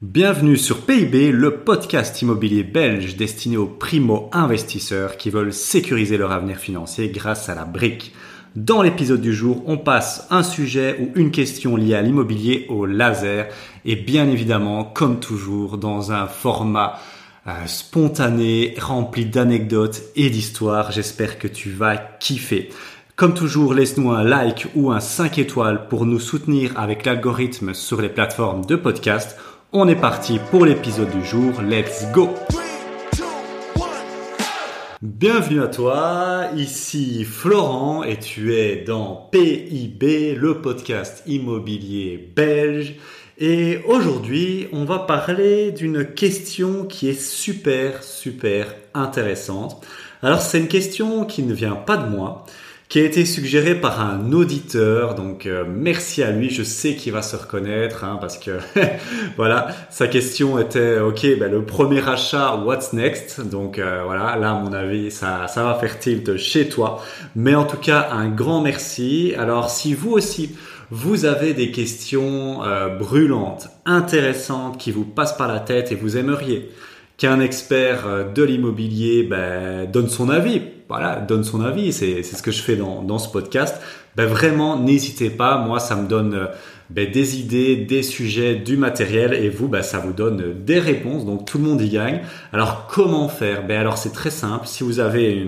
Bienvenue sur PIB, le podcast immobilier belge destiné aux primo-investisseurs qui veulent sécuriser leur avenir financier grâce à la brique. Dans l'épisode du jour, on passe un sujet ou une question liée à l'immobilier au laser et bien évidemment, comme toujours, dans un format euh, spontané, rempli d'anecdotes et d'histoires. J'espère que tu vas kiffer. Comme toujours, laisse-nous un like ou un 5 étoiles pour nous soutenir avec l'algorithme sur les plateformes de podcast on est parti pour l'épisode du jour. Let's go Bienvenue à toi, ici Florent et tu es dans PIB, le podcast immobilier belge. Et aujourd'hui, on va parler d'une question qui est super, super intéressante. Alors c'est une question qui ne vient pas de moi, qui a été suggéré par un auditeur. Donc euh, merci à lui, je sais qu'il va se reconnaître hein, parce que voilà, sa question était ok, ben, le premier achat, what's next? Donc euh, voilà, là à mon avis, ça, ça va faire tilt chez toi. Mais en tout cas, un grand merci. Alors si vous aussi, vous avez des questions euh, brûlantes, intéressantes qui vous passent par la tête et vous aimeriez qu'un expert de l'immobilier ben, donne son avis voilà, donne son avis. C'est ce que je fais dans, dans ce podcast. Ben vraiment, n'hésitez pas. Moi, ça me donne euh, ben, des idées, des sujets, du matériel, et vous, ben, ça vous donne des réponses. Donc tout le monde y gagne. Alors comment faire? Ben alors c'est très simple. Si vous avez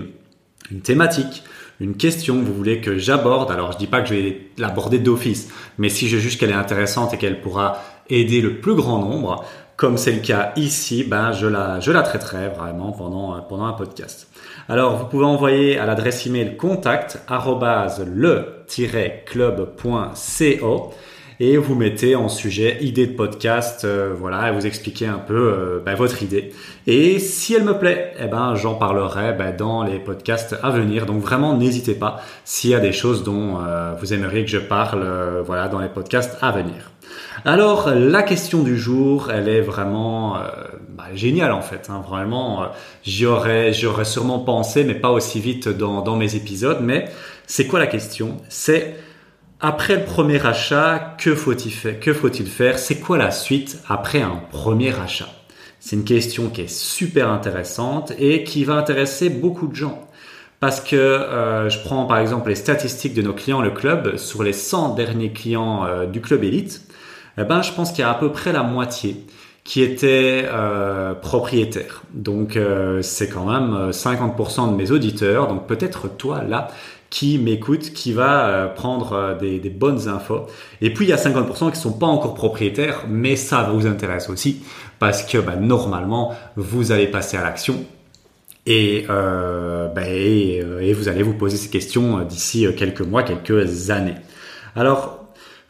une, thématique, une question que vous voulez que j'aborde, alors je dis pas que je vais l'aborder d'office, mais si je juge qu'elle est intéressante et qu'elle pourra aider le plus grand nombre, comme c'est le cas ici, ben je la, je la traiterai vraiment pendant, pendant un podcast. Alors, vous pouvez envoyer à l'adresse email contact le-club.co et vous mettez en sujet idée de podcast, euh, voilà, et vous expliquez un peu euh, ben, votre idée. Et si elle me plaît, eh ben j'en parlerai ben, dans les podcasts à venir. Donc vraiment, n'hésitez pas s'il y a des choses dont euh, vous aimeriez que je parle, voilà, dans les podcasts à venir. Alors la question du jour, elle est vraiment euh, bah, géniale en fait. Hein. Vraiment, euh, j'y aurais, sûrement pensé, mais pas aussi vite dans, dans mes épisodes. Mais c'est quoi la question? C'est après le premier achat, que faut-il faire Que faut-il faire? C'est quoi la suite après un premier achat? C'est une question qui est super intéressante et qui va intéresser beaucoup de gens. Parce que euh, je prends par exemple les statistiques de nos clients le club sur les 100 derniers clients du club élite eh ben, je pense qu'il y a à peu près la moitié qui étaient euh, propriétaires. Donc euh, c'est quand même 50% euh, de mes auditeurs, donc peut-être toi là qui m'écoute, qui va euh, prendre des, bonnes infos. Et puis il y a 50% qui sont pas encore propriétaires, mais ça vous intéresse aussi parce que bah, normalement vous allez passer à l'action et, bah, et, vous allez vous poser ces questions d'ici quelques mois, quelques années. Alors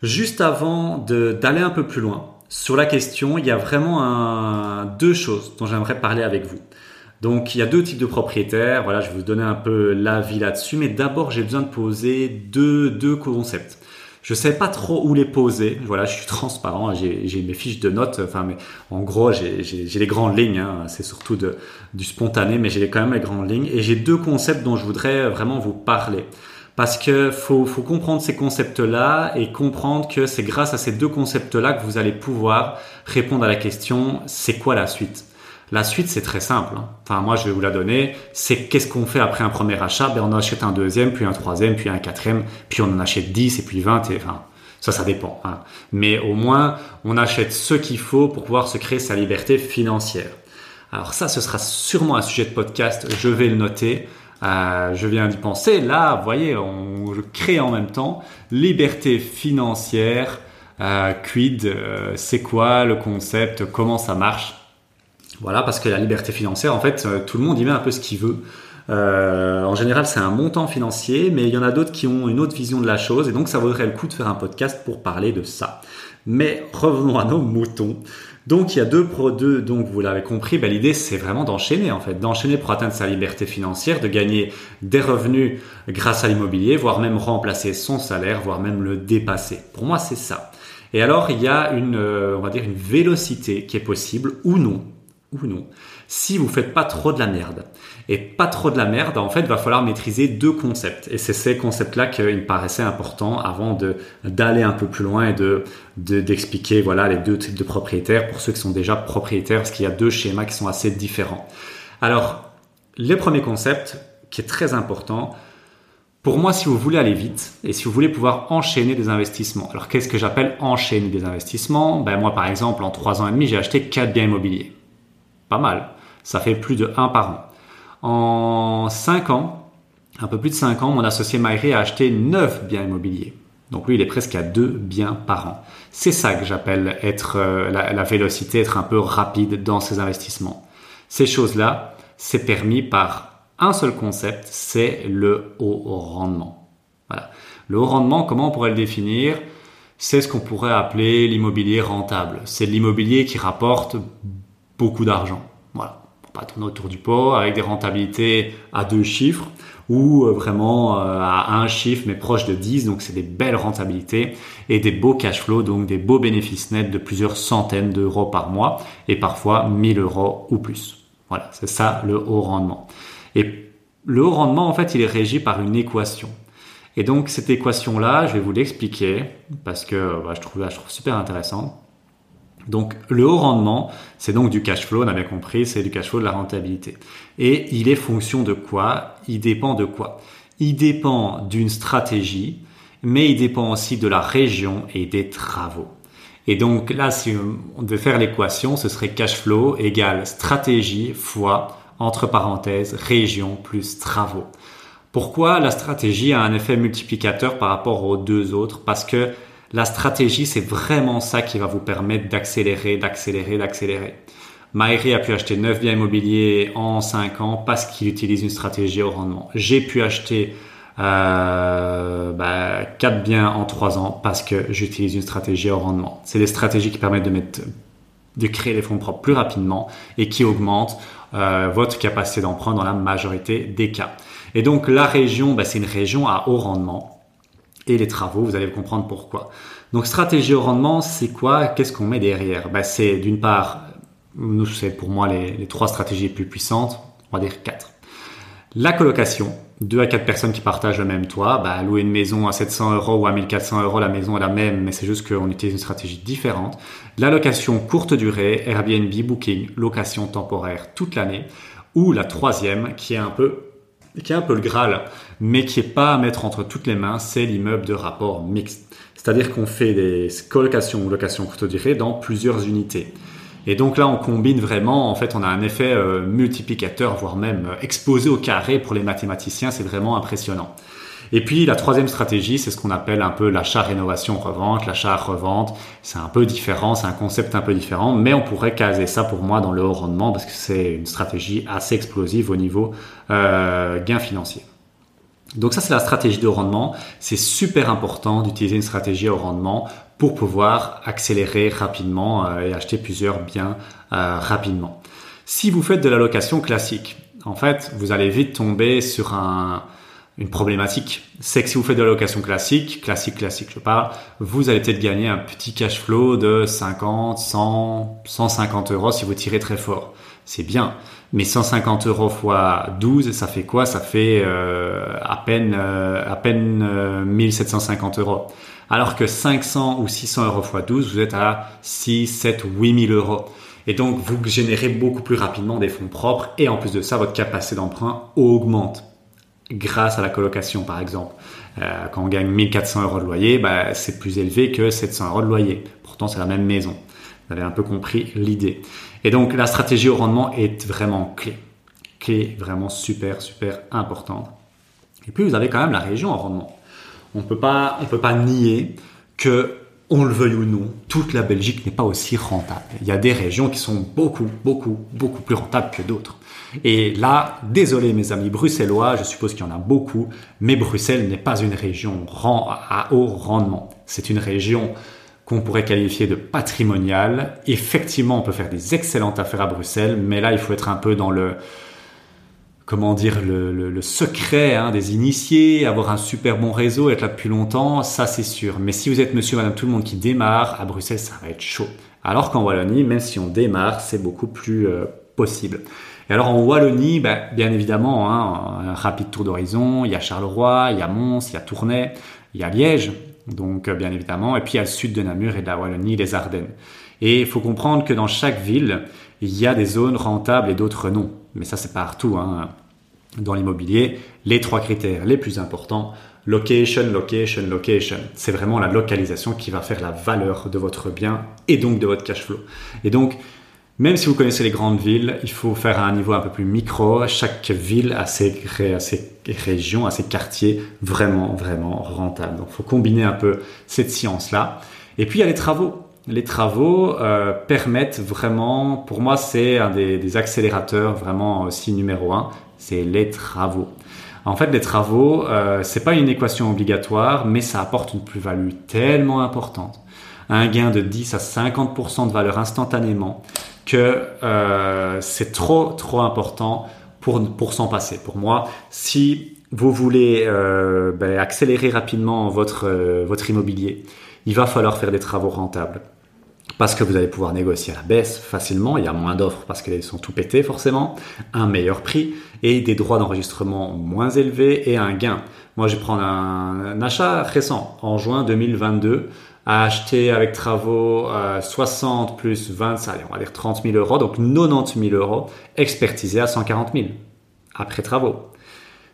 Juste avant d'aller un peu plus loin sur la question, il y a vraiment un, deux choses dont j'aimerais parler avec vous. Donc il y a deux types de propriétaires, voilà, je vais vous donner un peu l'avis là-dessus, mais d'abord j'ai besoin de poser deux, deux concepts. Je sais pas trop où les poser. Voilà, je suis transparent. J'ai mes fiches de notes. Enfin, mais en gros, j'ai les grandes lignes. Hein. C'est surtout de, du spontané, mais j'ai quand même les grandes lignes. Et j'ai deux concepts dont je voudrais vraiment vous parler. Parce que faut, comprendre ces concepts-là et comprendre que c'est grâce à ces deux concepts-là que vous allez pouvoir répondre à la question c'est quoi la suite? La suite c'est très simple. Hein. Enfin moi je vais vous la donner. C'est qu'est-ce qu'on fait après un premier achat? Ben on achète un deuxième, puis un troisième, puis un quatrième, puis on en achète 10 et puis 20 et enfin ça, ça dépend. Hein. Mais au moins, on achète ce qu'il faut pour pouvoir se créer sa liberté financière. Alors ça, ce sera sûrement un sujet de podcast. Je vais le noter. Euh, je viens d'y penser. Là, vous voyez, on crée en même temps liberté financière. Euh, quid, euh, c'est quoi le concept, comment ça marche. Voilà, parce que la liberté financière, en fait, tout le monde y met un peu ce qu'il veut. en général, c'est un montant financier, mais il y en a d'autres qui ont une autre vision de la chose, et donc ça vaudrait le coup de faire un podcast pour parler de ça. Mais revenons à nos moutons. Donc il y a deux pro deux, donc vous l'avez compris, ben, l'idée c'est vraiment d'enchaîner en fait, d'enchaîner pour atteindre sa liberté financière, de gagner des revenus grâce à l'immobilier, voire même remplacer son salaire, voire même le dépasser. Pour moi c'est ça. Et alors il y a une, euh, on va dire une vélocité qui est possible ou non. ou non, si vous faites pas trop de la merde. Et pas trop de la merde, en fait, va falloir maîtriser deux concepts. Et c'est ces concepts-là qu'il me paraissait important avant de d'aller un peu plus loin et de d'expliquer voilà les deux types de propriétaires pour ceux qui sont déjà propriétaires, parce qu'il y a deux schémas qui sont assez différents. Alors, le premier concept qui est très important, pour moi, si vous voulez aller vite et si vous voulez pouvoir enchaîner des investissements, alors qu'est-ce que j'appelle enchaîner des investissements? Ben moi, par exemple, en trois ans et demi, j'ai acheté quatre biens immobiliers. Pas mal. Ça fait plus de un par an. En cinq ans, un peu plus de cinq ans, mon associé Maïri a acheté neuf biens immobiliers. Donc lui, il est presque à deux biens par an. C'est ça que j'appelle être euh, la, la vélocité, être un peu rapide dans ses investissements. Ces choses-là, c'est permis par un seul concept, c'est le haut rendement. Voilà. Le haut rendement, comment on pourrait le définir? C'est ce qu'on pourrait appeler l'immobilier rentable. C'est l'immobilier qui rapporte beaucoup d'argent. Tourner autour du pot, avec des rentabilités à deux chiffres ou euh, vraiment euh, à un chiffre mais proche de 10, donc c'est des belles rentabilités et des beaux cash flows, donc des beaux bénéfices nets de plusieurs centaines d'euros par mois et parfois 1000 euros ou plus. Voilà, c'est ça le haut rendement. Et le haut rendement, en fait, il est régi par une équation. Et donc, cette équation-là, je vais vous l'expliquer parce que bah, je, trouve, je trouve super intéressant. Donc, le haut rendement, c'est donc du cash flow, on avait compris, c'est du cash flow de la rentabilité. Et il est fonction de quoi? Il dépend de quoi? Il dépend d'une stratégie, mais il dépend aussi de la région et des travaux. Et donc là, si on devait faire l'équation, ce serait cash flow égale stratégie fois entre parenthèses, région plus travaux. Pourquoi la stratégie a un effet multiplicateur par rapport aux deux autres? Parce que la stratégie, c'est vraiment ça qui va vous permettre d'accélérer, d'accélérer, d'accélérer. Maïri a pu acheter 9 biens immobiliers en 5 ans parce qu'il utilise une stratégie au rendement. J'ai pu acheter euh, bah, 4 biens en 3 ans parce que j'utilise une stratégie au rendement. C'est des stratégies qui permettent de créer des fonds propres plus rapidement et qui augmentent euh, votre capacité d'emprunt dans la majorité des cas. Et donc la région, bah, c'est une région à haut rendement. Les travaux, vous allez comprendre pourquoi. Donc stratégie au rendement, c'est quoi? Qu'est-ce qu'on met derrière? Bah, C'est d'une part, nous c'est pour moi les, trois stratégies les plus puissantes, on va dire quatre. La colocation, deux à quatre personnes qui partagent le même toit, bah, louer une maison à 700 euros ou à 1400 euros, la maison est la même, mais c'est juste qu'on utilise une stratégie différente. La location courte durée, Airbnb, Booking, location temporaire toute l'année. Ou la troisième, qui est un peu, qui est un peu le Graal, mais qui est pas à mettre entre toutes les mains, c'est l'immeuble de rapport mixte. C'est-à-dire qu'on fait des colocations ou locations courte durée dans plusieurs unités. Et donc là, on combine vraiment, en fait, on a un effet euh, multiplicateur, voire même euh, exposé au carré pour les mathématiciens, c'est vraiment impressionnant. Et puis la troisième stratégie, c'est ce qu'on appelle un peu l'achat rénovation revente. L'achat revente, c'est un peu différent, c'est un concept un peu différent, mais on pourrait caser ça pour moi dans le haut rendement parce que c'est une stratégie assez explosive au niveau euh, gain financier. Donc ça c'est la stratégie de rendement. C'est super important d'utiliser une stratégie au rendement pour pouvoir accélérer rapidement euh, et acheter plusieurs biens euh, rapidement. Si vous faites de la location classique, en fait, vous allez vite tomber sur un, une problématique. C'est que si vous faites de la location classique, classique, classique, je parle, vous allez peut-être gagner un petit cash flow de 50, 100, 150 euros si vous tirez très fort. C'est bien. Mais 150 euros fois 12, ça fait quoi? Ça fait euh, à peine, à peine 1750 euros alors que 500 ou 600 euros x 12, vous êtes à 6, 7 ou 8 000 euros. Et donc, vous générez beaucoup plus rapidement des fonds propres et en plus de ça, votre capacité d'emprunt augmente grâce à la colocation, par exemple. Euh, quand on gagne 1400 euros de loyer, bah, c'est plus élevé que 700 euros de loyer. Pourtant, c'est la même maison. Vous avez un peu compris l'idée. Et donc, la stratégie au rendement est vraiment clé. Clé vraiment super, super importante. Et puis, vous avez quand même la région au rendement on on peut pas nier que on le veuille ou non, toute la Belgique n'est pas aussi rentable. Il y a des régions qui sont beaucoup, beaucoup, beaucoup plus rentables que d'autres. Et là, désolé mes amis bruxellois, je suppose qu'il y en a beaucoup, mais Bruxelles n'est pas une région à haut rendement. C'est une région qu'on pourrait qualifier de patrimoniale. Effectivement, on peut faire des excellentes affaires à Bruxelles, mais là, il faut être un peu dans le, comment dire, le, secret hein, des initiés, avoir un super bon réseau, être là depuis longtemps, ça c'est sûr. Mais si vous êtes monsieur, madame, tout le monde qui démarre, à Bruxelles, ça va être chaud. Alors qu'en Wallonie, même si on démarre, c'est beaucoup plus, euh, possible. Et alors en Wallonie, ben, bien évidemment, hein, un rapide tour d'horizon, il y a Charleroi, il y a Mons, il y a Tournai, il y a Liège, donc euh, bien évidemment, et puis a le sud de Namur et de la Wallonie, les Ardennes. Et il faut comprendre que dans chaque ville, il y a des zones rentables et d'autres non. Mais ça, c'est partout. Hein. Dans l'immobilier, les trois critères les plus importants, location, location, location. C'est vraiment la localisation qui va faire la valeur de votre bien et donc de votre cash flow. Et donc, même si vous connaissez les grandes villes, il faut faire à un niveau un peu plus micro. Chaque ville a ses, régions, a ses quartiers vraiment, vraiment rentables. Donc, il faut combiner un peu cette science-là. Et puis, il y a les travaux. Les travaux euh, permettent vraiment, pour moi, c'est un des, accélérateurs vraiment aussi numéro un, c'est les travaux. En fait, les travaux, euh, c'est pas une équation obligatoire, mais ça apporte une plus-value tellement importante. Un gain de 10 à 50% de valeur instantanément que euh, c'est trop trop important pour pour s'en passer. Pour moi, si vous voulez euh, ben, accélérer rapidement votre euh, votre immobilier, il va falloir faire des travaux rentables parce que vous allez pouvoir négocier à la baisse facilement, il y a moins d'offres parce qu'elles sont tout pétées forcément, un meilleur prix et des droits d'enregistrement moins élevés et un gain. Moi, je vais prendre un, un achat récent en juin 2022 à acheter avec travaux 60 euh, plus 20, allez, on va dire 30 000 euros, donc 90 000 euros, expertisé à 140 000 après travaux.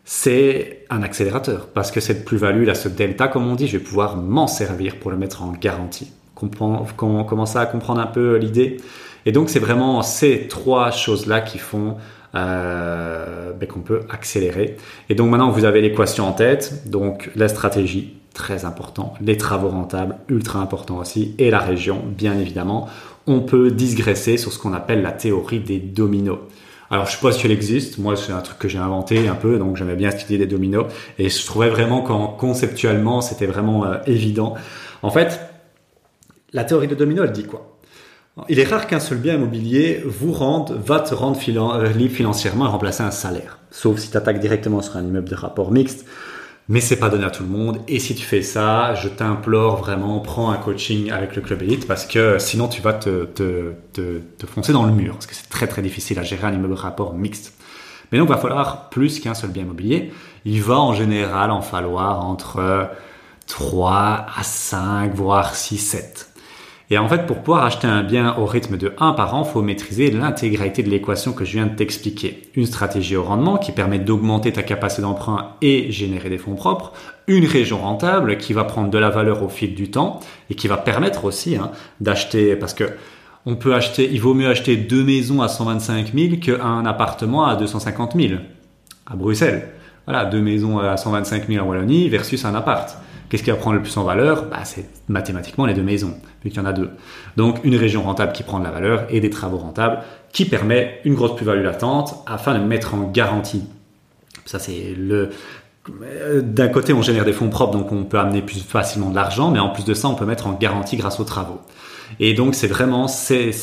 C'est un accélérateur parce que cette plus-value, là, ce delta, comme on dit, je vais pouvoir m'en servir pour le mettre en garantie. Commence à comprendre un peu l'idée. Et donc, c'est vraiment ces trois choses-là qui font euh, ben, qu'on peut accélérer. Et donc, maintenant, vous avez l'équation en tête. Donc, la stratégie, très important. Les travaux rentables, ultra important aussi. Et la région, bien évidemment. On peut digresser sur ce qu'on appelle la théorie des dominos. Alors, je sais pas si elle existe. Moi, c'est un truc que j'ai inventé un peu, donc j'aimais bien étudier les dominos. Et je trouvais vraiment qu'en conceptuellement, c'était vraiment euh, évident. En fait, la théorie des dominos, elle dit quoi? Il est rare qu'un seul bien immobilier vous rende, va te rendre euh, libre financièrement et remplacer un salaire. Sauf si tu attaques directement sur un immeuble de rapport mixte mais c'est pas donné à tout le monde. Et si tu fais ça, je t'implore vraiment, prends un coaching avec le club élite parce que sinon tu vas te, te, te, te foncer dans le mur parce que c'est très très difficile à gérer un immeuble rapport mixte. Mais donc, il va falloir plus qu'un seul bien immobilier. Il va en général en falloir entre 3 à 5, voire 6, 7. Et en fait, pour pouvoir acheter un bien au rythme de 1 par an, faut maîtriser l'intégralité de l'équation que je viens de t'expliquer. Une stratégie au rendement qui permet d'augmenter ta capacité d'emprunt et générer des fonds propres. Une région rentable qui va prendre de la valeur au fil du temps et qui va permettre aussi hein, d'acheter, parce que on peut acheter, il vaut mieux acheter deux maisons à 125 000 qu'un appartement à 250 000 à Bruxelles. Voilà, deux maisons à 125 000 en Wallonie versus un appart. Qu'est-ce qui va prendre le plus en valeur? Bah, C'est mathématiquement les deux maisons, vu qu'il y en a deux. Donc une région rentable qui prend de la valeur et des travaux rentables qui permet une grosse plus-value latente afin de mettre en garantie. Ça c'est le... D'un côté, on génère des fonds propres, donc on peut amener plus facilement de l'argent, mais en plus de ça, on peut mettre en garantie grâce aux travaux. Et donc, c'est vraiment ces,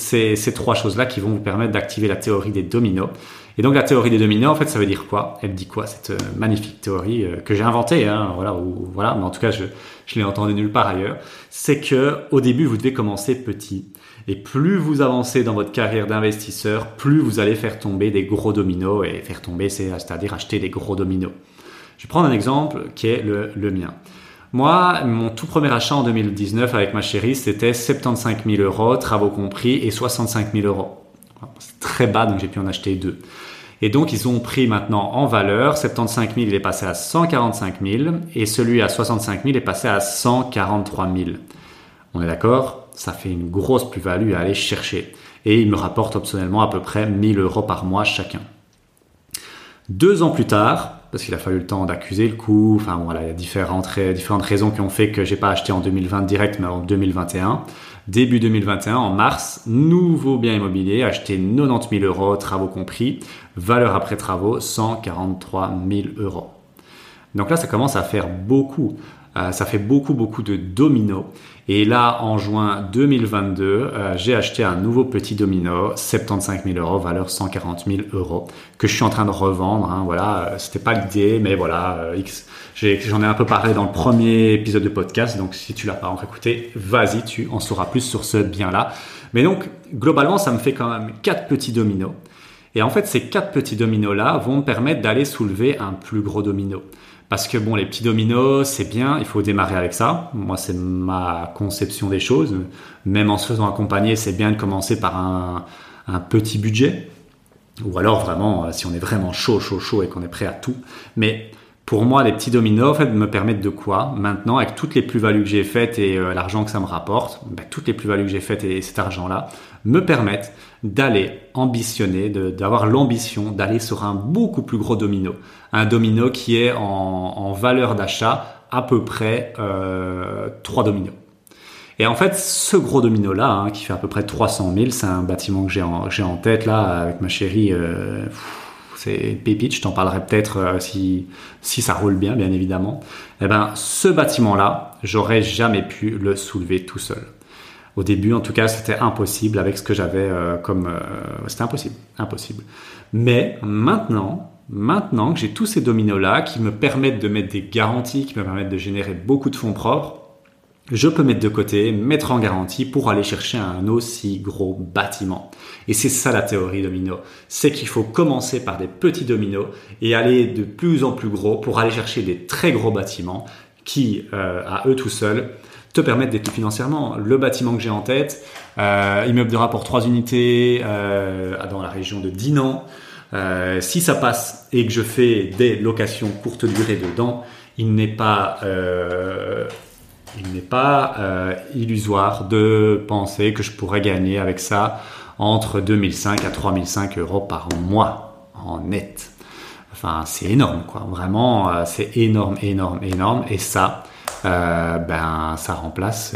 trois choses-là qui vont vous permettre d'activer la théorie des dominos. Et donc, la théorie des dominos, en fait, ça veut dire quoi? Elle dit quoi Cette euh, magnifique théorie euh, que j'ai inventée, hein, voilà, ou, voilà, mais en tout cas, je, je l'ai entendue nulle part ailleurs. C'est que au début, vous devez commencer petit. Et plus vous avancez dans votre carrière d'investisseur, plus vous allez faire tomber des gros dominos. Et faire tomber, c'est-à-dire acheter des gros dominos. Je vais prendre un exemple qui est le, le mien. Moi, mon tout premier achat en 2019 avec ma chérie, c'était 75 000 euros, travaux compris, et 65 000 euros. C'est très bas, donc j'ai pu en acheter deux. Et donc, ils ont pris maintenant en valeur. 75 000, il est passé à 145 000. Et celui à 65 000 est passé à 143 000. On est d'accord? Ça fait une grosse plus-value à aller chercher. Et il me rapporte optionnellement à peu près 1000 euros par mois chacun. Deux ans plus tard, parce qu'il a fallu le temps d'accuser le coup. Enfin voilà, il y a différentes, différentes raisons qui ont fait que j'ai pas acheté en 2020 direct, mais en 2021. Début 2021, en mars, nouveau bien immobilier, acheté 90 000 euros, travaux compris, valeur après travaux 143 000 euros. Donc là, ça commence à faire beaucoup. Euh, ça fait beaucoup, beaucoup de dominos. Et là, en juin 2022, euh, j'ai acheté un nouveau petit domino, 75 000 euros, valeur 140 000 euros, que je suis en train de revendre. Hein, voilà, euh, c'était pas l'idée, mais voilà, X. J'en ai, un peu parlé dans le premier épisode de podcast, donc si tu l'as pas encore écouté, vas-y, tu en sauras plus sur ce bien-là. Mais donc, globalement, ça me fait quand même quatre petits dominos. Et en fait, ces quatre petits dominos-là vont me permettre d'aller soulever un plus gros domino. Parce que bon, les petits dominos, c'est bien, il faut démarrer avec ça. Moi, c'est ma conception des choses. Même en se faisant accompagner, c'est bien de commencer par un, petit budget. Ou alors vraiment, euh, si on est vraiment chaud, chaud, chaud et qu'on est prêt à tout. Mais pour moi, les petits dominos en fait, me permettent de quoi? Maintenant, avec toutes les plus-values que j'ai faites et euh, l'argent que ça me rapporte, ben, toutes les plus-values que j'ai faites et cet argent-là me permettent d'aller ambitionner, d'avoir l'ambition d'aller sur un beaucoup plus gros domino. Un domino qui est en, valeur d'achat à peu près euh, 3 dominos. Et en fait, ce gros domino-là, hein, qui fait à peu près 300 000, c'est un bâtiment que j'ai en, en, tête là avec ma chérie. Euh, c'est pépite, je t'en parlerai peut-être euh, si, si ça roule bien, bien évidemment. Eh ben, ce bâtiment-là, j'aurais jamais pu le soulever tout seul. Au début, en tout cas, c'était impossible avec ce que j'avais euh, comme... Euh, c'était impossible, impossible. Mais maintenant, maintenant que j'ai tous ces dominos-là qui me permettent de mettre des garanties, qui me permettent de générer beaucoup de fonds propres, je peux mettre de côté, mettre en garantie pour aller chercher un aussi gros bâtiment. Et c'est ça la théorie domino. C'est qu'il faut commencer par des petits dominos et aller de plus en plus gros pour aller chercher des très gros bâtiments qui, euh, à eux tout seuls, te permettent d'être financièrement. Le bâtiment que j'ai en tête, euh, immeuble de rapport 3 unités euh, dans la région de Dinan. Euh, si ça passe et que je fais des locations courte durée dedans, il n'est pas euh, il n'est pas euh, illusoire de penser que je pourrais gagner avec ça entre 2005 à 3005 euros par mois en net. Enfin, c'est énorme, quoi. Vraiment, euh, c'est énorme, énorme, énorme. Et ça, euh, ben, ça remplace,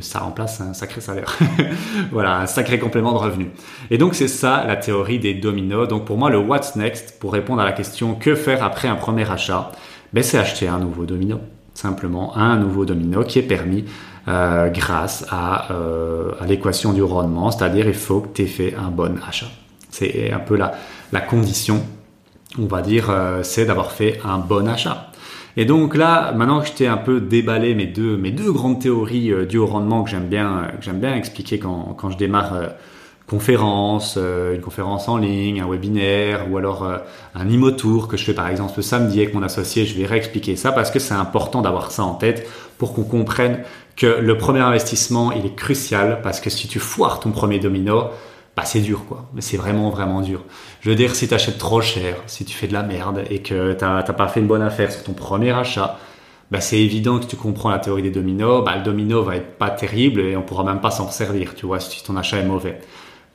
ça remplace un sacré salaire. voilà, un sacré complément de revenu. Et donc, c'est ça la théorie des dominos. Donc, pour moi, le what's next, pour répondre à la question que faire après un premier achat, ben, c'est acheter un nouveau domino simplement un nouveau domino qui est permis euh, grâce à, euh, à l'équation du rendement, c'est-à-dire il faut que tu aies fait un bon achat. C'est un peu la, la condition, on va dire, euh, c'est d'avoir fait un bon achat. Et donc là, maintenant que je t'ai un peu déballé mes deux, mes deux grandes théories du rendement que j'aime bien, bien expliquer quand, quand je démarre conférence, euh, une conférence en ligne, un webinaire ou alors euh, un IMO Tour que je fais par exemple ce samedi avec mon associé, je vais réexpliquer ça parce que c'est important d'avoir ça en tête pour qu'on comprenne que le premier investissement, il est crucial parce que si tu foires ton premier domino, bah c'est dur quoi, mais c'est vraiment vraiment dur. Je veux dire si tu achètes trop cher, si tu fais de la merde et que t'as pas fait une bonne affaire sur ton premier achat, bah c'est évident que tu comprends la théorie des dominos, bah le domino va être pas terrible et on pourra même pas s'en servir, tu vois, si ton achat est mauvais.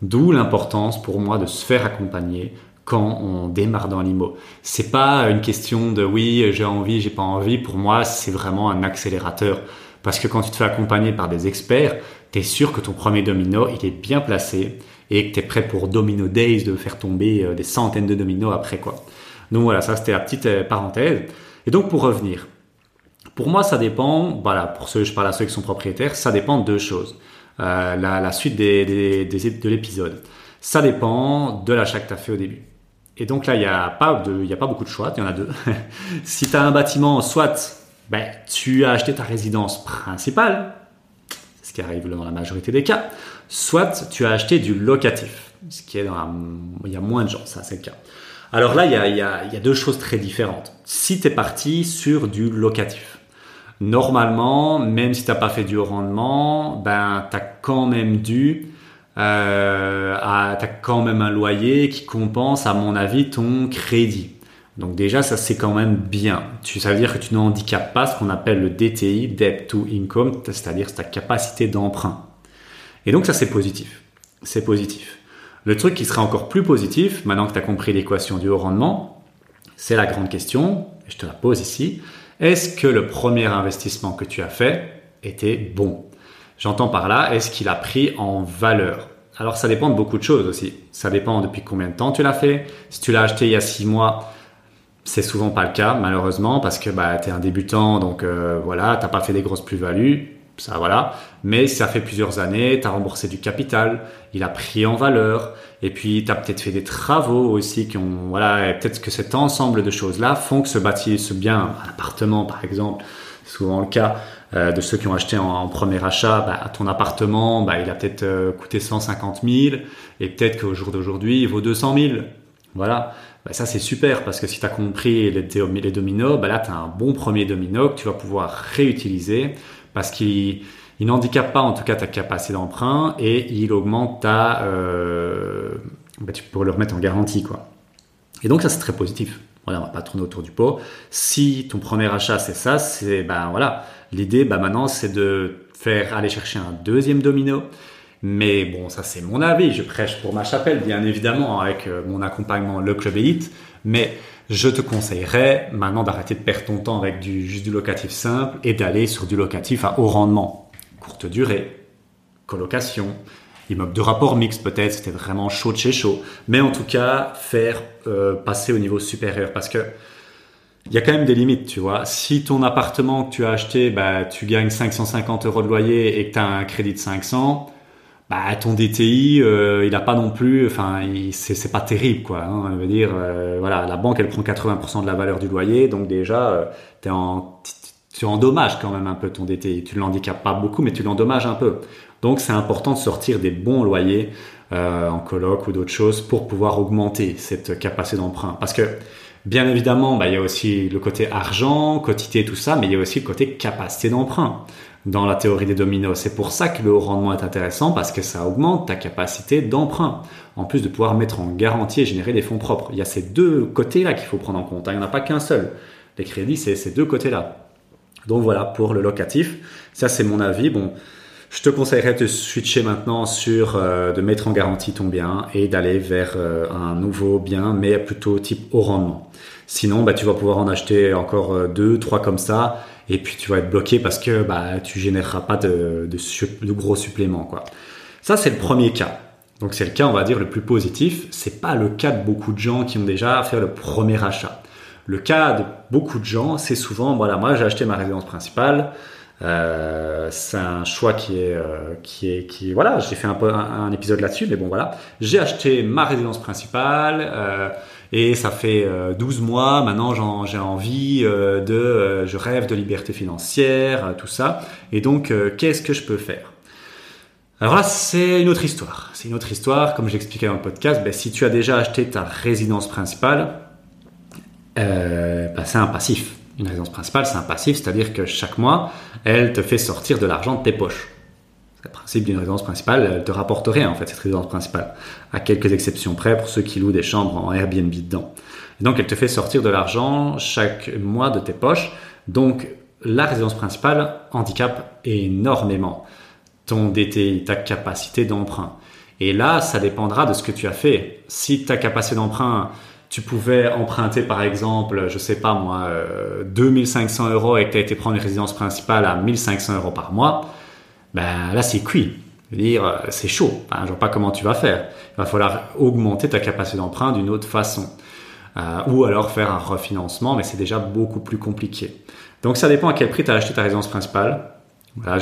D'où l'importance pour moi de se faire accompagner quand on démarre dans l'IMO. C'est pas une question de oui, j'ai envie, j'ai pas envie. Pour moi, c'est vraiment un accélérateur. Parce que quand tu te fais accompagner par des experts, tu es sûr que ton premier domino, il est bien placé et que tu es prêt pour Domino Days de faire tomber euh, des centaines de dominos après quoi. Donc voilà, ça c'était la petite euh, parenthèse. Et donc pour revenir, pour moi ça dépend, voilà, pour ceux, je parle à ceux qui sont propriétaires, ça dépend de deux choses. Euh, la, suite des, des, de l'épisode. Ça dépend de l'achat que tu as fait au début. Et donc là, il n'y a, pas a pas beaucoup de choix, il y en a deux. si tu as un bâtiment, soit ben, tu as acheté ta résidence principale, ce qui arrive dans la majorité des cas, soit tu as acheté du locatif, ce qui est dans la, il y a moins de gens, ça c'est le cas. Alors là, il y a, y a, y a deux choses très différentes. Si tu es parti sur du locatif, normalement, même si tu n'as pas fait du rendement, ben, tu as quand même dû, euh, quand même un loyer qui compense, à mon avis, ton crédit. Donc déjà, ça c'est quand même bien. Ça veut dire que tu ne handicapes pas ce qu'on appelle le DTI, Debt to Income, c'est-à-dire ta capacité d'emprunt. Et donc ça c'est positif. C'est positif. Le truc qui serait encore plus positif, maintenant que tu as compris l'équation du haut rendement, c'est la grande question, et je te la pose ici, est-ce que le premier investissement que tu as fait était bon? J'entends par là, est-ce qu'il a pris en valeur? Alors ça dépend de beaucoup de choses aussi. Ça dépend depuis combien de temps tu l'as fait. Si tu l'as acheté il y a six mois, c'est souvent pas le cas malheureusement parce que bah, tu es un débutant, donc euh, voilà, t'as pas fait des grosses plus-values ça voilà. Mais ça fait plusieurs années, tu as remboursé du capital, il a pris en valeur, et puis tu as peut-être fait des travaux aussi qui ont, voilà, peut-être que cet ensemble de choses-là font que ce bâti, ce bien, un appartement par exemple, souvent le cas, euh, de ceux qui ont acheté en, premier achat, bah, ton appartement, bah, il a peut-être euh, coûté 150 000 et peut-être qu'au jour d'aujourd'hui, il vaut 200 000. Voilà. Bah, ça, c'est super parce que si tu as compris les, les dominos, bah, là, tu as un bon premier domino que tu vas pouvoir réutiliser parce qu'il il n'handicape pas en tout cas ta capacité d'emprunt et il augmente ta... Euh, bah, tu peux le remettre en garantie. quoi. Et donc ça, c'est très positif. Voilà, on va pas tourner autour du pot. Si ton premier achat, c'est ça, c'est ben voilà, l'idée ben maintenant, c'est de faire aller chercher un deuxième domino. Mais bon, ça c'est mon avis, je prêche pour ma chapelle, bien évidemment, avec euh, mon accompagnement Le Club Elite. Mais je te conseillerais maintenant d'arrêter de perdre ton temps avec du, juste du locatif simple et d'aller sur du locatif à haut rendement, courte durée, colocation, immeuble de rapport mixte peut-être, c'était vraiment chaud de chez chaud. Mais en tout cas, faire euh, passer au niveau supérieur parce que il y a quand même des limites, tu vois. Si ton appartement que tu as acheté, bah, tu gagnes 550 euros de loyer et que tu as un crédit de 500, bah, ton DTI, euh, il a pas non plus, enfin, c'est pas terrible, quoi. Hein, veut dire, euh, voilà, la banque, elle prend 80% de la valeur du loyer, donc déjà, euh, en, tu endommages quand même un peu ton DTI. Tu l'handicapes pas beaucoup, mais tu l'endommages un peu. Donc, c'est important de sortir des bons loyers en coloc ou d'autres choses pour pouvoir augmenter cette capacité d'emprunt. Parce que Bien évidemment, bah, il y a aussi le côté argent, quotité, tout ça, mais il y a aussi le côté capacité d'emprunt dans la théorie des dominos. C'est pour ça que le haut rendement est intéressant parce que ça augmente ta capacité d'emprunt, en plus de pouvoir mettre en garantie et générer des fonds propres. Il y a ces deux côtés-là qu'il faut prendre en compte. Hein. Il n'y en a pas qu'un seul. Les crédits, c'est ces deux côtés-là. Donc voilà, pour le locatif, ça c'est mon avis. Bon, je te conseillerais de switcher maintenant sur euh, de mettre en garantie ton bien et d'aller vers euh, un nouveau bien, mais plutôt type haut rendement. Sinon, bah, tu vas pouvoir en acheter encore euh, deux, trois comme ça, et puis tu vas être bloqué parce que bah, tu généreras pas de, gros suppléments. Quoi. Ça, c'est le premier cas. Donc c'est le cas, on va dire, le plus positif. C'est pas le cas de beaucoup de gens qui ont déjà fait le premier achat. Le cas de beaucoup de gens, c'est souvent, voilà, moi j'ai acheté ma résidence principale, euh, c'est un choix qui est, euh, qui est, qui voilà, j'ai fait un, épisode là-dessus, mais bon voilà, j'ai acheté ma résidence principale euh, et ça fait 12 mois maintenant, j'ai envie de, je rêve de liberté financière, tout ça, et donc qu'est-ce que je peux faire? Alors là, c'est une autre histoire. C'est une autre histoire, comme j'expliquais dans le podcast. Ben, si tu as déjà acheté ta résidence principale, ben, c'est un passif. Une résidence principale, c'est un passif, c'est-à-dire que chaque mois, elle te fait sortir de l'argent de tes poches. Le principe d'une résidence principale, elle te rapporte rien en fait, cette résidence principale. À quelques exceptions près pour ceux qui louent des chambres en Airbnb dedans. Et donc elle te fait sortir de l'argent chaque mois de tes poches. Donc la résidence principale handicape énormément ton DTI, ta capacité d'emprunt. Et là, ça dépendra de ce que tu as fait. Si ta capacité d'emprunt tu pouvais emprunter par exemple, je sais pas moi, 2500 euh, euros et que tu as été prendre une résidence principale à 1500 euros par mois, ben là c'est cuit. Dire, euh, c'est chaud. Enfin, je vois pas comment tu vas faire. Il va falloir augmenter ta capacité d'emprunt d'une autre façon. Euh, ou alors faire un refinancement, mais c'est déjà beaucoup plus compliqué. Donc ça dépend à quel prix tu as acheté ta résidence principale. Voilà,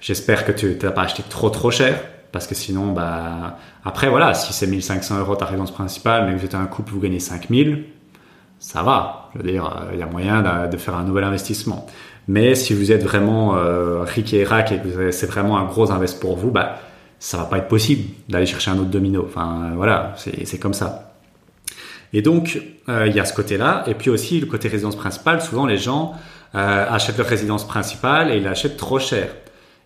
j'espère que tu n'as pas acheté trop trop cher parce que sinon, bah, après, voilà, si c'est 1500 euros ta résidence principale, mais que vous êtes un couple, vous gagnez 5000, ça va. Je veux dire, euh, il y a moyen de, faire un nouvel investissement. Mais si vous êtes vraiment euh, et rac et que c'est vraiment un gros invest pour vous, bah, ça va pas être possible d'aller chercher un autre domino. Enfin, voilà, c'est comme ça. Et donc, euh, il y a ce côté-là. Et puis aussi, le côté résidence principale, souvent les gens achètent leur résidence principale et ils l'achètent trop cher.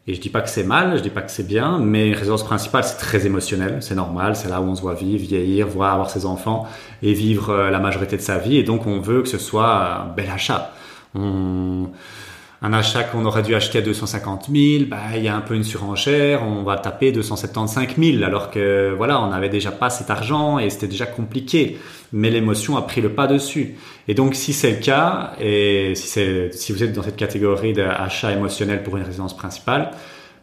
Et je dis pas que c'est mal, je dis pas que c'est bien, mais résidence principale, c'est très émotionnel, c'est normal, c'est là où on se voit vivre, vieillir, voir avoir ses enfants et vivre euh, la majorité de sa vie. Et donc, on veut que ce soit un bel achat. Un achat qu'on aurait dû acheter à 250 000, bah, il y a un peu une surenchère, on va taper 275 000, alors que voilà, on n'avait déjà pas cet argent et c'était déjà compliqué. Mais l'émotion a pris le pas dessus. Et donc, si c'est le cas, et si, si vous êtes dans cette catégorie d'achat émotionnel pour une résidence principale,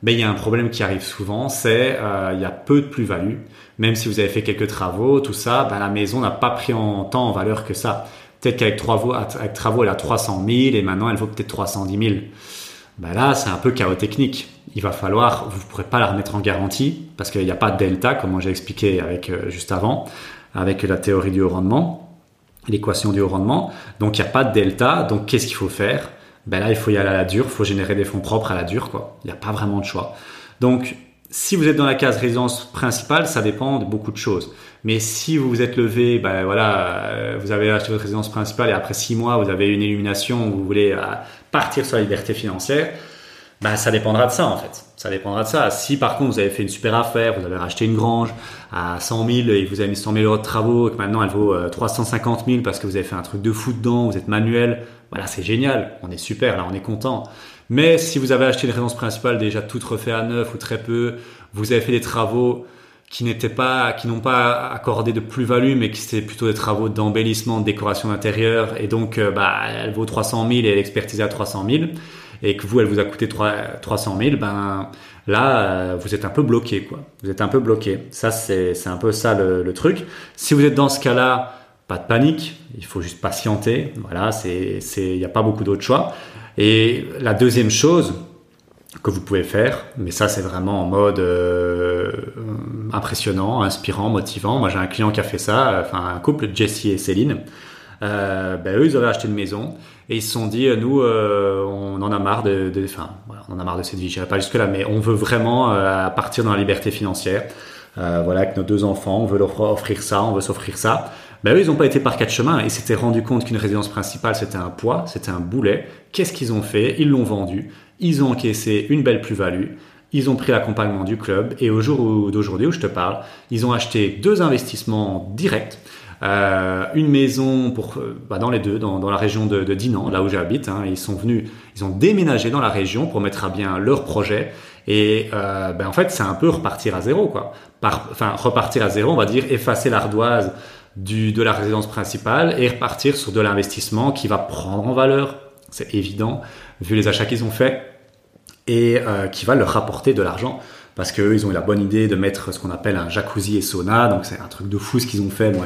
ben, il y a un problème qui arrive souvent, c'est euh, il y a peu de plus-value. Même si vous avez fait quelques travaux, tout ça, ben, la maison n'a pas pris en temps en valeur que ça. Peut-être qu'avec travaux, avec travaux, elle a 300 000 et maintenant elle vaut peut-être 310 000. Ben là, c'est un peu chaos technique. Il va falloir, vous ne pourrez pas la remettre en garantie parce qu'il n'y a pas de delta, comme j'ai expliqué avec euh, juste avant, avec la théorie du haut rendement, l'équation du haut rendement. Donc il n'y a pas de delta. Donc qu'est-ce qu'il faut faire? Ben là, il faut y aller à la dure, il faut générer des fonds propres à la dure, quoi. Il n'y a pas vraiment de choix. Donc, si vous êtes dans la case résidence principale, ça dépend de beaucoup de choses. Mais si vous vous êtes levé, ben voilà, euh, vous avez acheté votre résidence principale et après six mois, vous avez une illumination, vous voulez euh, partir sur la liberté financière, ben ça dépendra de ça en fait. Ça dépendra de ça. Si par contre vous avez fait une super affaire, vous avez racheté une grange à 100 000 et vous avez mis 100 000 euros de travaux et que maintenant elle vaut 350 euh, 000 parce que vous avez fait un truc de fou dedans, vous êtes manuel, voilà c'est génial, on est super là, on est content. Mais si vous avez acheté une résidence principale déjà toute refaite à neuf ou très peu, vous avez fait des travaux qui n'étaient pas, qui n'ont pas accordé de plus-value, mais qui étaient plutôt des travaux d'embellissement, de décoration d'intérieur, et donc euh, bah, elle vaut 300 000 et elle est expertisée à 300 000, et que vous, elle vous a coûté 3, 300 000, ben là, euh, vous êtes un peu bloqué, quoi. Vous êtes un peu bloqué. Ça, c'est, c'est un peu ça le, truc. Si vous êtes dans ce cas-là, pas de panique, il faut juste patienter. Voilà, c'est, il n'y a pas beaucoup d'autres choix. Et la deuxième chose que vous pouvez faire, mais ça c'est vraiment en mode euh, impressionnant, inspirant, motivant. Moi j'ai un client qui a fait ça, enfin un couple, Jesse et Céline. Euh, ben, eux ils avaient acheté une maison et ils se sont dit nous euh, on en a marre de, de enfin on en a marre de cette vie. J'irai pas jusque là, mais on veut vraiment partir dans la liberté financière. Voilà, avec nos deux enfants, on veut leur offrir ça, on veut s'offrir ça. Ben eux, ils n'ont pas été par quatre chemins et s'étaient rendu compte qu'une résidence principale, c'était un poids, c'était un boulet. Qu'est-ce qu'ils ont fait? Ils l'ont vendu, ils ont encaissé une belle plus-value, ils ont pris l'accompagnement du club et au jour d'aujourd'hui où je te parle, ils ont acheté deux investissements directs. Euh, une maison pour bah dans les deux, dans, dans la région de, Dinan, là où j'habite. Hein, ils sont venus, ils ont déménagé dans la région pour mettre à bien leur projet. Et euh, ben en fait, c'est un peu repartir à zéro, quoi. Enfin, repartir à zéro, on va dire effacer l'ardoise du, de la résidence principale et repartir sur de l'investissement qui va prendre en valeur, c'est évident, vu les achats qu'ils ont faits, et euh, qui va leur rapporter de l'argent. Parce qu'eux, ils ont eu la bonne idée de mettre ce qu'on appelle un jacuzzi et sauna, donc c'est un truc de fou ce qu'ils ont fait. Moi,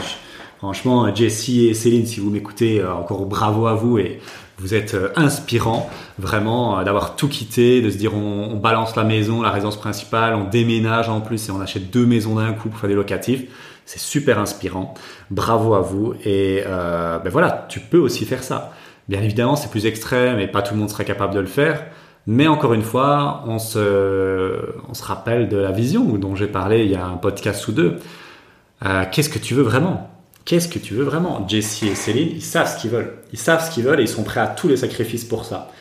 franchement, Jessie et Céline, si vous m'écoutez, euh, encore bravo à vous et vous êtes euh, inspirant vraiment euh, d'avoir tout quitté, de se dire on, on, balance la maison, la résidence principale, on déménage en plus et on achète deux maisons d'un coup pour faire des locatifs. C'est super inspirant. Bravo à vous. Et euh, ben voilà, tu peux aussi faire ça. Bien évidemment, c'est plus extrême et pas tout le monde sera capable de le faire. Mais encore une fois, on se, on se rappelle de la vision dont j'ai parlé il y a un podcast ou deux. Euh, Qu'est-ce que tu veux vraiment? Qu'est-ce que tu veux vraiment? Jessie et Céline, ils savent ce qu'ils veulent. Ils savent ce qu'ils veulent et ils sont prêts à tous les sacrifices pour ça.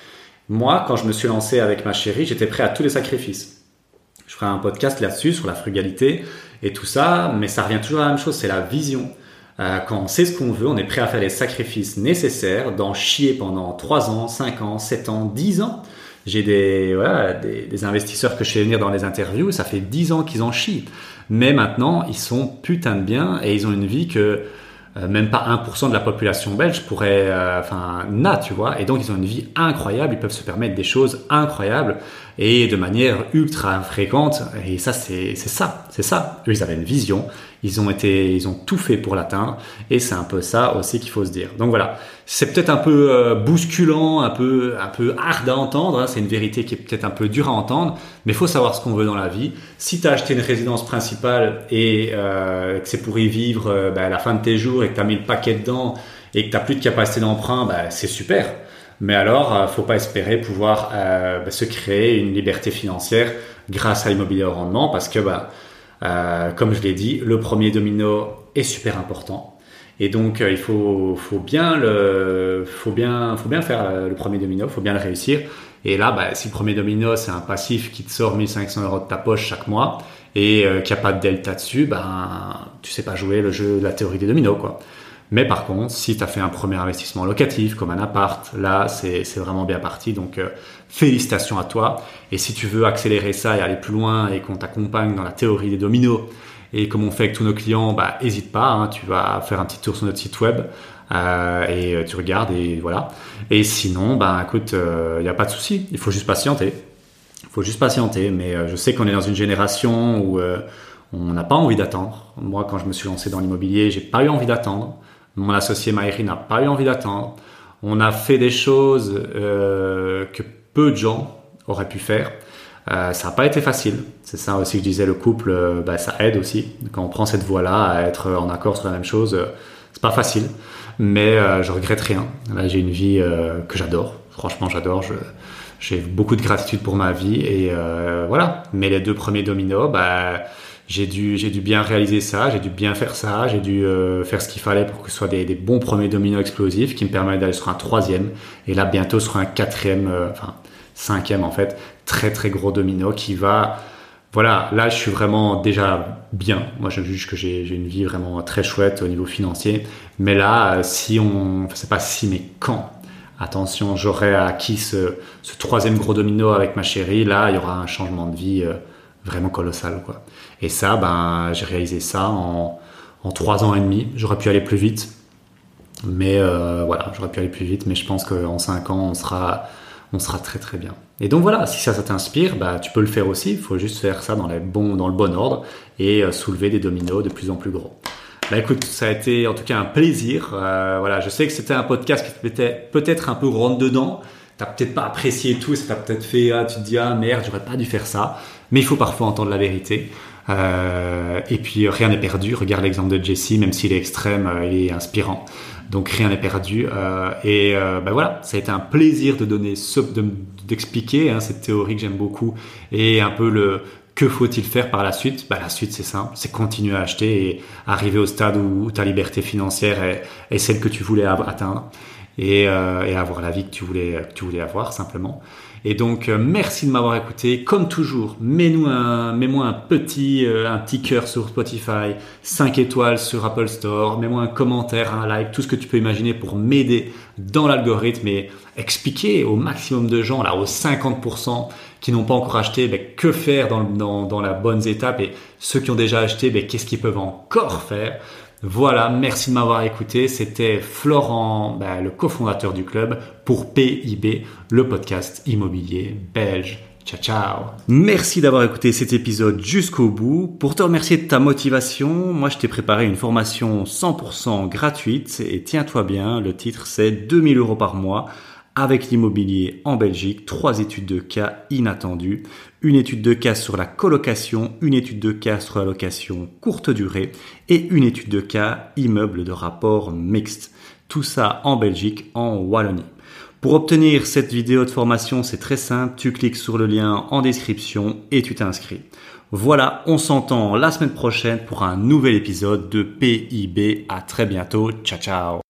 Moi, quand je me suis lancé avec ma chérie, j'étais prêt à tous les sacrifices. Je ferai un podcast là-dessus, sur la frugalité et tout ça, mais ça revient toujours à la même chose, c'est la vision. Euh, quand on sait ce qu'on veut, on est prêt à faire les sacrifices nécessaires, d'en chier pendant 3 ans, 5 ans, 7 ans, 10 ans. J'ai des, voilà, des, des, investisseurs que je fais venir dans les interviews, ça fait 10 ans qu'ils en chient. Mais maintenant, ils sont putain de bien et ils ont une vie que euh, même pas 1% de la population belge pourrait, euh, enfin, n'a, tu vois. Et donc, ils ont une vie incroyable, ils peuvent se permettre des choses incroyables et de manière ultra fréquente. Et ça, c'est ça, c'est ça. Eux, ils avaient une vision, ils ont été, ils ont tout fait pour l'atteindre. Et c'est un peu ça aussi qu'il faut se dire. Donc voilà, c'est peut-être un peu euh, bousculant, un peu, un peu hard à entendre. Hein. C'est une vérité qui est peut-être un peu dure à entendre, mais il faut savoir ce qu'on veut dans la vie. Si tu as acheté une résidence principale et euh, que c'est pour y vivre euh, bah, à la fin de tes jours et que tu as mis le paquet dedans et que tu n'as plus de capacité d'emprunt, bah, c'est super. Mais alors, euh, faut pas espérer pouvoir bah, se créer une liberté financière grâce à l'immobilier au rendement parce que, bah, euh, comme je l'ai dit, le premier domino est super important. Et donc, euh, il faut, bien le, faut, bien, faut bien faire le premier domino, faut bien le réussir. Et là, bah, si le premier domino, c'est un passif qui te sort 1500 euros de ta poche chaque mois et euh, qu'il n'y a pas de delta dessus, ben, tu sais pas jouer le jeu de la théorie des dominos, quoi. Mais par contre, si tu as fait un premier investissement locatif, comme un appart, là, c'est vraiment bien parti. Donc, euh, félicitations à toi. Et si tu veux accélérer ça et aller plus loin et qu'on t'accompagne dans la théorie des dominos, et comme on fait avec tous nos clients, bah, hésite pas. Hein, tu vas faire un petit tour sur notre site web euh, et tu regardes et voilà. Et sinon, bah, écoute, il euh, n'y a pas de souci. Il faut juste patienter. Il faut juste patienter. Mais euh, je sais qu'on est dans une génération où euh, on n'a pas envie d'attendre. Moi, quand je me suis lancé dans l'immobilier, j'ai pas eu envie d'attendre. Mon associé Maïri n'a pas eu envie d'attendre. On a fait des choses euh, que peu de gens auraient pu faire. Euh, ça n'a pas été facile. C'est ça aussi que je disais, le couple, euh, bah, ça aide aussi. Quand on prend cette voie-là, à être en accord sur la même chose, euh, c'est pas facile. Mais euh, je regrette rien. Là, j'ai une vie que j'adore. Franchement, j'adore. j'ai beaucoup de gratitude pour ma vie et voilà. Mais les deux premiers dominos, bah, j'ai dû, bien réaliser ça, j'ai dû bien faire ça, j'ai dû euh, faire ce qu'il fallait pour que ce soit des, bons premiers dominos explosifs qui me permettent d'aller sur un troisième et là bientôt sur un quatrième, euh, enfin cinquième en fait, très très gros domino qui va voilà, là je suis vraiment déjà bien. Moi je juge que j'ai une vie vraiment très chouette au niveau financier. Mais là, euh, si on, enfin, c'est pas si, mais quand, attention, j'aurai acquis ce, ce, troisième gros domino avec ma chérie, là il y aura un changement de vie vraiment colossal quoi. Et ça, ben j'ai réalisé ça en, trois ans et demi. J'aurais pu aller plus vite, mais euh, voilà, j'aurais pu aller plus vite. Mais je pense qu'en cinq ans on sera on sera très très bien. Et donc voilà, si ça, ça t'inspire, bah, tu peux le faire aussi. Il faut juste faire ça dans, dans le bon ordre et euh, soulever des dominos de plus en plus gros. Bah écoute, ça a été en tout cas un plaisir. Euh, voilà, je sais que c'était un podcast qui était peut-être un peu rentre dedans. T'as peut-être pas apprécié tout, ça peut-être fait, ah, tu te dis ah merde, j'aurais pas dû faire ça. Mais il faut parfois entendre la vérité. Euh, et puis rien n'est perdu. Regarde l'exemple de Jesse, même s'il est extrême, euh, il est inspirant. Donc rien n'est perdu. Euh, et euh, ben voilà, ça a été un plaisir de donner, d'expliquer hein, cette théorie que j'aime beaucoup et un peu le que faut-il faire par la suite? Bah, La suite, c'est simple, c'est continuer à acheter et arriver au stade où, ta liberté financière est, celle que tu voulais atteindre et, euh, et, avoir la vie que tu voulais, que tu voulais avoir simplement. Et donc, euh, merci de m'avoir écouté. Comme toujours, mets-nous un, mets-moi un petit, euh, un petit cœur sur Spotify, 5 étoiles sur Apple Store, mets-moi un commentaire, un like, tout ce que tu peux imaginer pour m'aider dans l'algorithme et expliquer au maximum de gens, là, aux 50% qui n'ont pas encore acheté, ben, que faire dans, dans, dans la bonne étape et ceux qui ont déjà acheté, ben, qu'est-ce qu'ils peuvent encore faire voilà, merci de m'avoir écouté. C'était Florent, bah, le cofondateur du club, pour PIB, le podcast immobilier belge. Ciao, ciao. Merci d'avoir écouté cet épisode jusqu'au bout. Pour te remercier de ta motivation, moi je t'ai préparé une formation 100% gratuite et tiens-toi bien, le titre c'est 2000 euros par mois avec l'immobilier en Belgique, trois études de cas inattendues, une étude de cas sur la colocation, une étude de cas sur la location courte durée et une étude de cas immeuble de rapport mixte. Tout ça en Belgique, en Wallonie. Pour obtenir cette vidéo de formation, c'est très simple, tu cliques sur le lien en description et tu t'inscris. Voilà, on s'entend la semaine prochaine pour un nouvel épisode de PIB. À très bientôt. Ciao ciao.